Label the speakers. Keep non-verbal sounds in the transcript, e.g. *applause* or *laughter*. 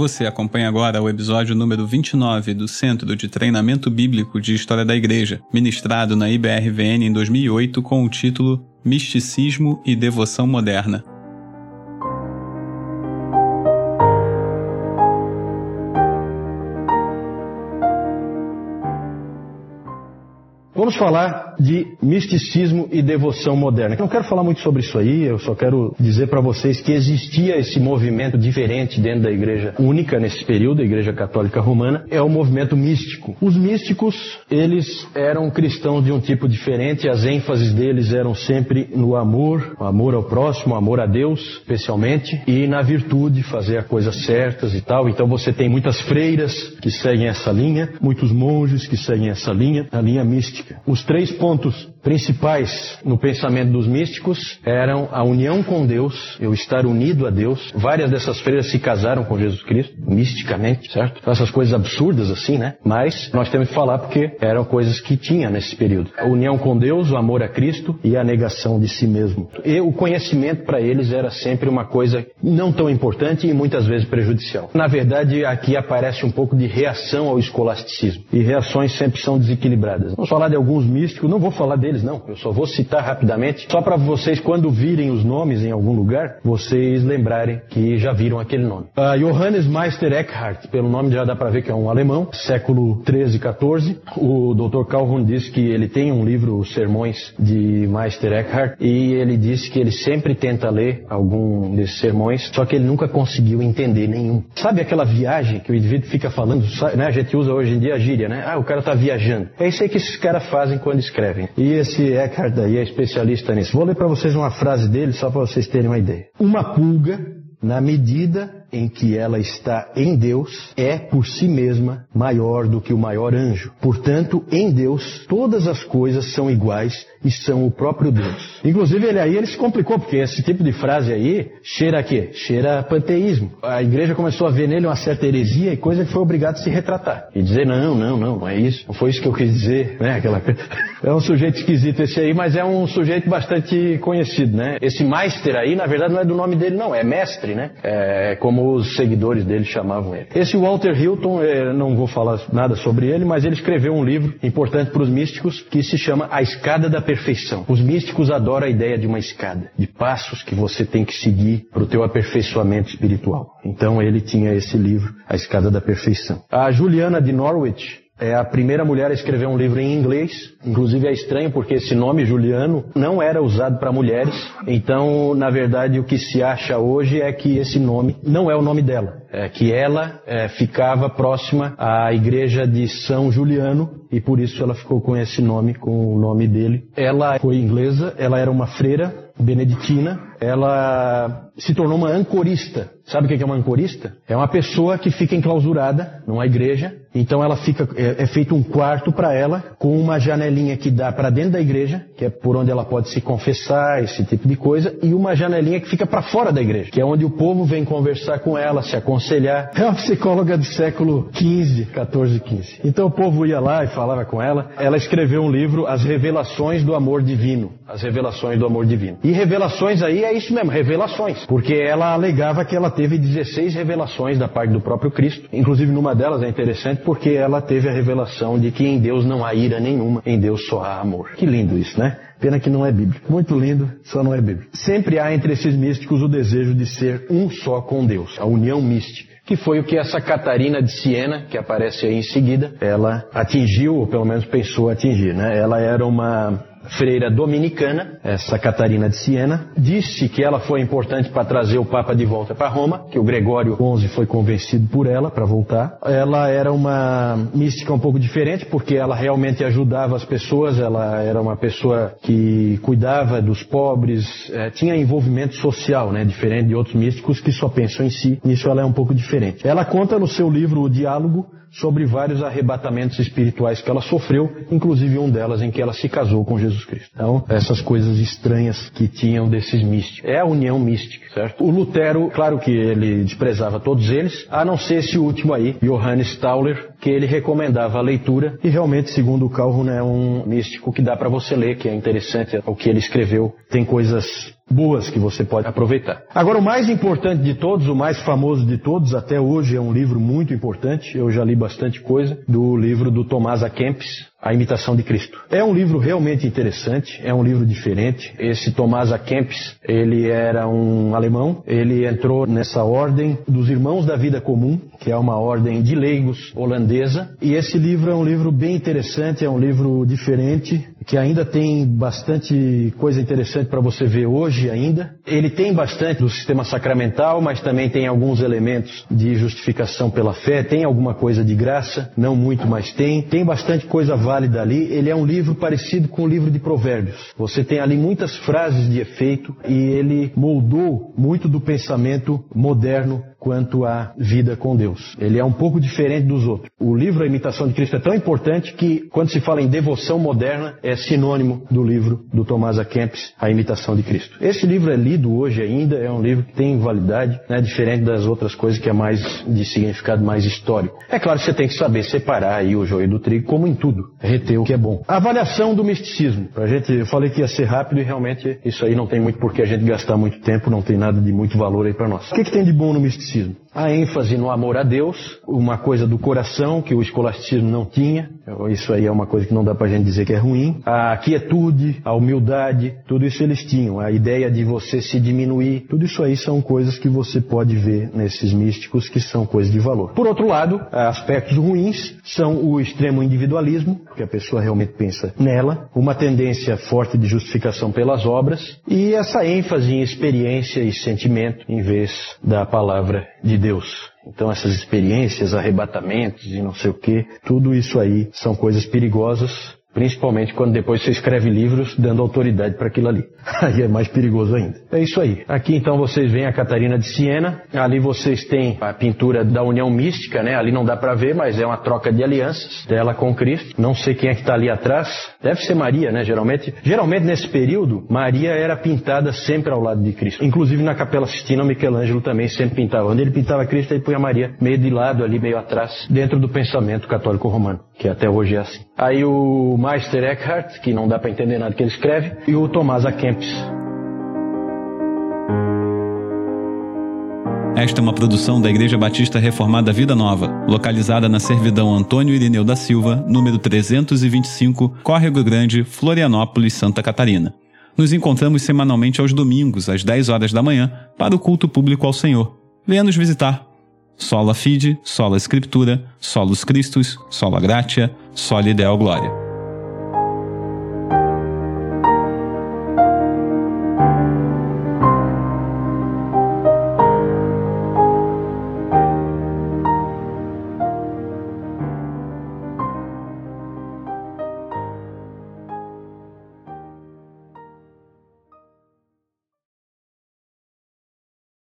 Speaker 1: Você acompanha agora o episódio número 29 do Centro de Treinamento Bíblico de História da Igreja, ministrado na IBRVN em 2008 com o título Misticismo e Devoção Moderna.
Speaker 2: Vamos falar de misticismo e devoção moderna. Não quero falar muito sobre isso aí, eu só quero dizer para vocês que existia esse movimento diferente dentro da igreja única nesse período, a igreja católica romana, é o movimento místico. Os místicos, eles eram cristãos de um tipo diferente, as ênfases deles eram sempre no amor, amor ao próximo, amor a Deus, especialmente, e na virtude, fazer as coisas certas e tal. Então você tem muitas freiras que seguem essa linha, muitos monges que seguem essa linha, a linha mística. Os três pontos principais no pensamento dos místicos eram a união com Deus, eu estar unido a Deus. Várias dessas freiras se casaram com Jesus Cristo, misticamente, certo? Essas coisas absurdas assim, né? Mas nós temos que falar porque eram coisas que tinha nesse período. A união com Deus, o amor a Cristo e a negação de si mesmo. E o conhecimento para eles era sempre uma coisa não tão importante e muitas vezes prejudicial. Na verdade, aqui aparece um pouco de reação ao escolasticismo. E reações sempre são desequilibradas. Vamos falar de alguns místicos, não vou falar deles não, eu só vou citar rapidamente, só para vocês, quando virem os nomes em algum lugar, vocês lembrarem que já viram aquele nome. Uh, Johannes Meister Eckhart, pelo nome já dá para ver que é um alemão, século 13 e 14. O Dr. Calhoun diz que ele tem um livro, Sermões de Meister Eckhart, e ele disse que ele sempre tenta ler algum desses sermões, só que ele nunca conseguiu entender nenhum. Sabe aquela viagem que o indivíduo fica falando, né? A gente usa hoje em dia a gíria, né? Ah, o cara está viajando. É isso aí que esses caras fazem quando escrevem. E esse Eckhart aí é especialista nisso. Vou ler para vocês uma frase dele só para vocês terem uma ideia. Uma pulga, na medida em que ela está em Deus é por si mesma maior do que o maior anjo. Portanto, em Deus todas as coisas são iguais e são o próprio Deus. Inclusive ele aí ele se complicou porque esse tipo de frase aí cheira a quê? Cheira a panteísmo. A igreja começou a ver nele uma certa heresia e coisa que foi obrigado a se retratar e dizer não, não, não, não é isso. Não foi isso que eu quis dizer, né? Aquela *laughs* é um sujeito esquisito esse aí, mas é um sujeito bastante conhecido, né? Esse Meister aí, na verdade, não é do nome dele, não, é mestre, né? É como como os seguidores dele chamavam ele. Esse Walter Hilton, eh, não vou falar nada sobre ele, mas ele escreveu um livro importante para os místicos que se chama A Escada da Perfeição. Os místicos adoram a ideia de uma escada, de passos que você tem que seguir para o teu aperfeiçoamento espiritual. Então ele tinha esse livro, A Escada da Perfeição. A Juliana de Norwich, é a primeira mulher a escrever um livro em inglês. Inclusive é estranho porque esse nome Juliano não era usado para mulheres. Então, na verdade, o que se acha hoje é que esse nome não é o nome dela. É que ela é, ficava próxima à igreja de São Juliano e por isso ela ficou com esse nome, com o nome dele. Ela foi inglesa, ela era uma freira beneditina, ela se tornou uma ancorista. Sabe o que é uma ancorista? É uma pessoa que fica enclausurada numa igreja, então ela fica é, é feito um quarto para ela com uma janelinha que dá para dentro da igreja, que é por onde ela pode se confessar, esse tipo de coisa, e uma janelinha que fica para fora da igreja, que é onde o povo vem conversar com ela, se aconselhar. É uma psicóloga do século 15, 14, 15. Então o povo ia lá e falava com ela. Ela escreveu um livro, As Revelações do Amor Divino. As Revelações do Amor Divino. E revelações aí é isso mesmo, revelações. Porque ela alegava que ela teve 16 revelações da parte do próprio Cristo. Inclusive, numa delas é interessante porque ela teve a revelação de que em Deus não há ira nenhuma, em Deus só há amor. Que lindo isso, né? Pena que não é bíblico. Muito lindo, só não é bíblico. Sempre há entre esses místicos o desejo de ser um só com Deus, a união mística que foi o que essa Catarina de Siena, que aparece aí em seguida, ela atingiu, ou pelo menos pensou atingir, né? Ela era uma freira dominicana, essa Catarina de Siena, disse que ela foi importante para trazer o Papa de volta para Roma, que o Gregório XI foi convencido por ela para voltar. Ela era uma mística um pouco diferente, porque ela realmente ajudava as pessoas, ela era uma pessoa que cuidava dos pobres, é, tinha envolvimento social, né, diferente de outros místicos que só pensam em si. Nisso ela é um pouco diferente. Ela conta no seu livro O Diálogo sobre vários arrebatamentos espirituais que ela sofreu, inclusive um delas em que ela se casou com Jesus Cristo. Então, essas coisas estranhas que tinham desses místicos. É a união mística, certo? O Lutero, claro que ele desprezava todos eles, a não ser esse último aí, Johannes Tauler, que ele recomendava a leitura e realmente, segundo o Calvin, é um místico que dá para você ler, que é interessante o que ele escreveu. Tem coisas boas que você pode aproveitar. Agora, o mais importante de todos, o mais famoso de todos, até hoje é um livro muito importante, eu já li bastante coisa, do livro do Tomás A. Kempis, a Imitação de Cristo. É um livro realmente interessante, é um livro diferente. Esse Tomás A. Kempis, ele era um alemão, ele entrou nessa ordem dos Irmãos da Vida Comum, que é uma ordem de leigos holandesa, e esse livro é um livro bem interessante, é um livro diferente, que ainda tem bastante coisa interessante para você ver hoje ainda. Ele tem bastante do sistema sacramental, mas também tem alguns elementos de justificação pela fé, tem alguma coisa de graça, não muito, mas tem. Tem bastante coisa válida ali. Ele é um livro parecido com o livro de Provérbios. Você tem ali muitas frases de efeito e ele moldou muito do pensamento moderno quanto à vida com Deus. Ele é um pouco diferente dos outros. O livro A Imitação de Cristo é tão importante que, quando se fala em devoção moderna, é sinônimo do livro do Tomás A. Kempis, A Imitação de Cristo. Esse livro é lido hoje ainda, é um livro que tem validade, né, diferente das outras coisas que é mais de significado mais histórico. É claro que você tem que saber separar aí o joio do trigo, como em tudo, reter o que é bom. Avaliação do misticismo. Pra gente, eu falei que ia ser rápido e realmente isso aí não tem muito por que a gente gastar muito tempo, não tem nada de muito valor aí para nós. O que, que tem de bom no misticismo? Escolasticismo. A ênfase no amor a Deus, uma coisa do coração que o escolasticismo não tinha, isso aí é uma coisa que não dá pra gente dizer que é ruim. A quietude, a humildade, tudo isso eles tinham. A ideia de você se diminuir, tudo isso aí são coisas que você pode ver nesses místicos que são coisas de valor. Por outro lado, aspectos ruins são o extremo individualismo, que a pessoa realmente pensa nela, uma tendência forte de justificação pelas obras e essa ênfase em experiência e sentimento em vez da palavra de Deus. Então essas experiências, arrebatamentos e não sei o que, tudo isso aí são coisas perigosas Principalmente quando depois você escreve livros dando autoridade para aquilo ali. *laughs* Aí é mais perigoso ainda. É isso aí. Aqui então vocês veem a Catarina de Siena. Ali vocês têm a pintura da união mística, né? Ali não dá para ver, mas é uma troca de alianças dela com Cristo. Não sei quem é que está ali atrás. Deve ser Maria, né? Geralmente, geralmente nesse período, Maria era pintada sempre ao lado de Cristo. Inclusive na Capela Sistina, Michelangelo também sempre pintava. Onde ele pintava Cristo, ele punha Maria meio de lado ali, meio atrás, dentro do pensamento católico romano, que até hoje é assim. Aí o Meister Eckhart, que não dá para entender nada que ele escreve, e o Tomás. Kempis.
Speaker 1: Esta é uma produção da Igreja Batista Reformada Vida Nova, localizada na Servidão Antônio Irineu da Silva, número 325, Córrego Grande, Florianópolis, Santa Catarina. Nos encontramos semanalmente aos domingos, às 10 horas da manhã, para o culto público ao Senhor. Venha nos visitar. Sola Fide, Sola Escritura, Solus Christus, Sola Gratia, Soli Deo Glória.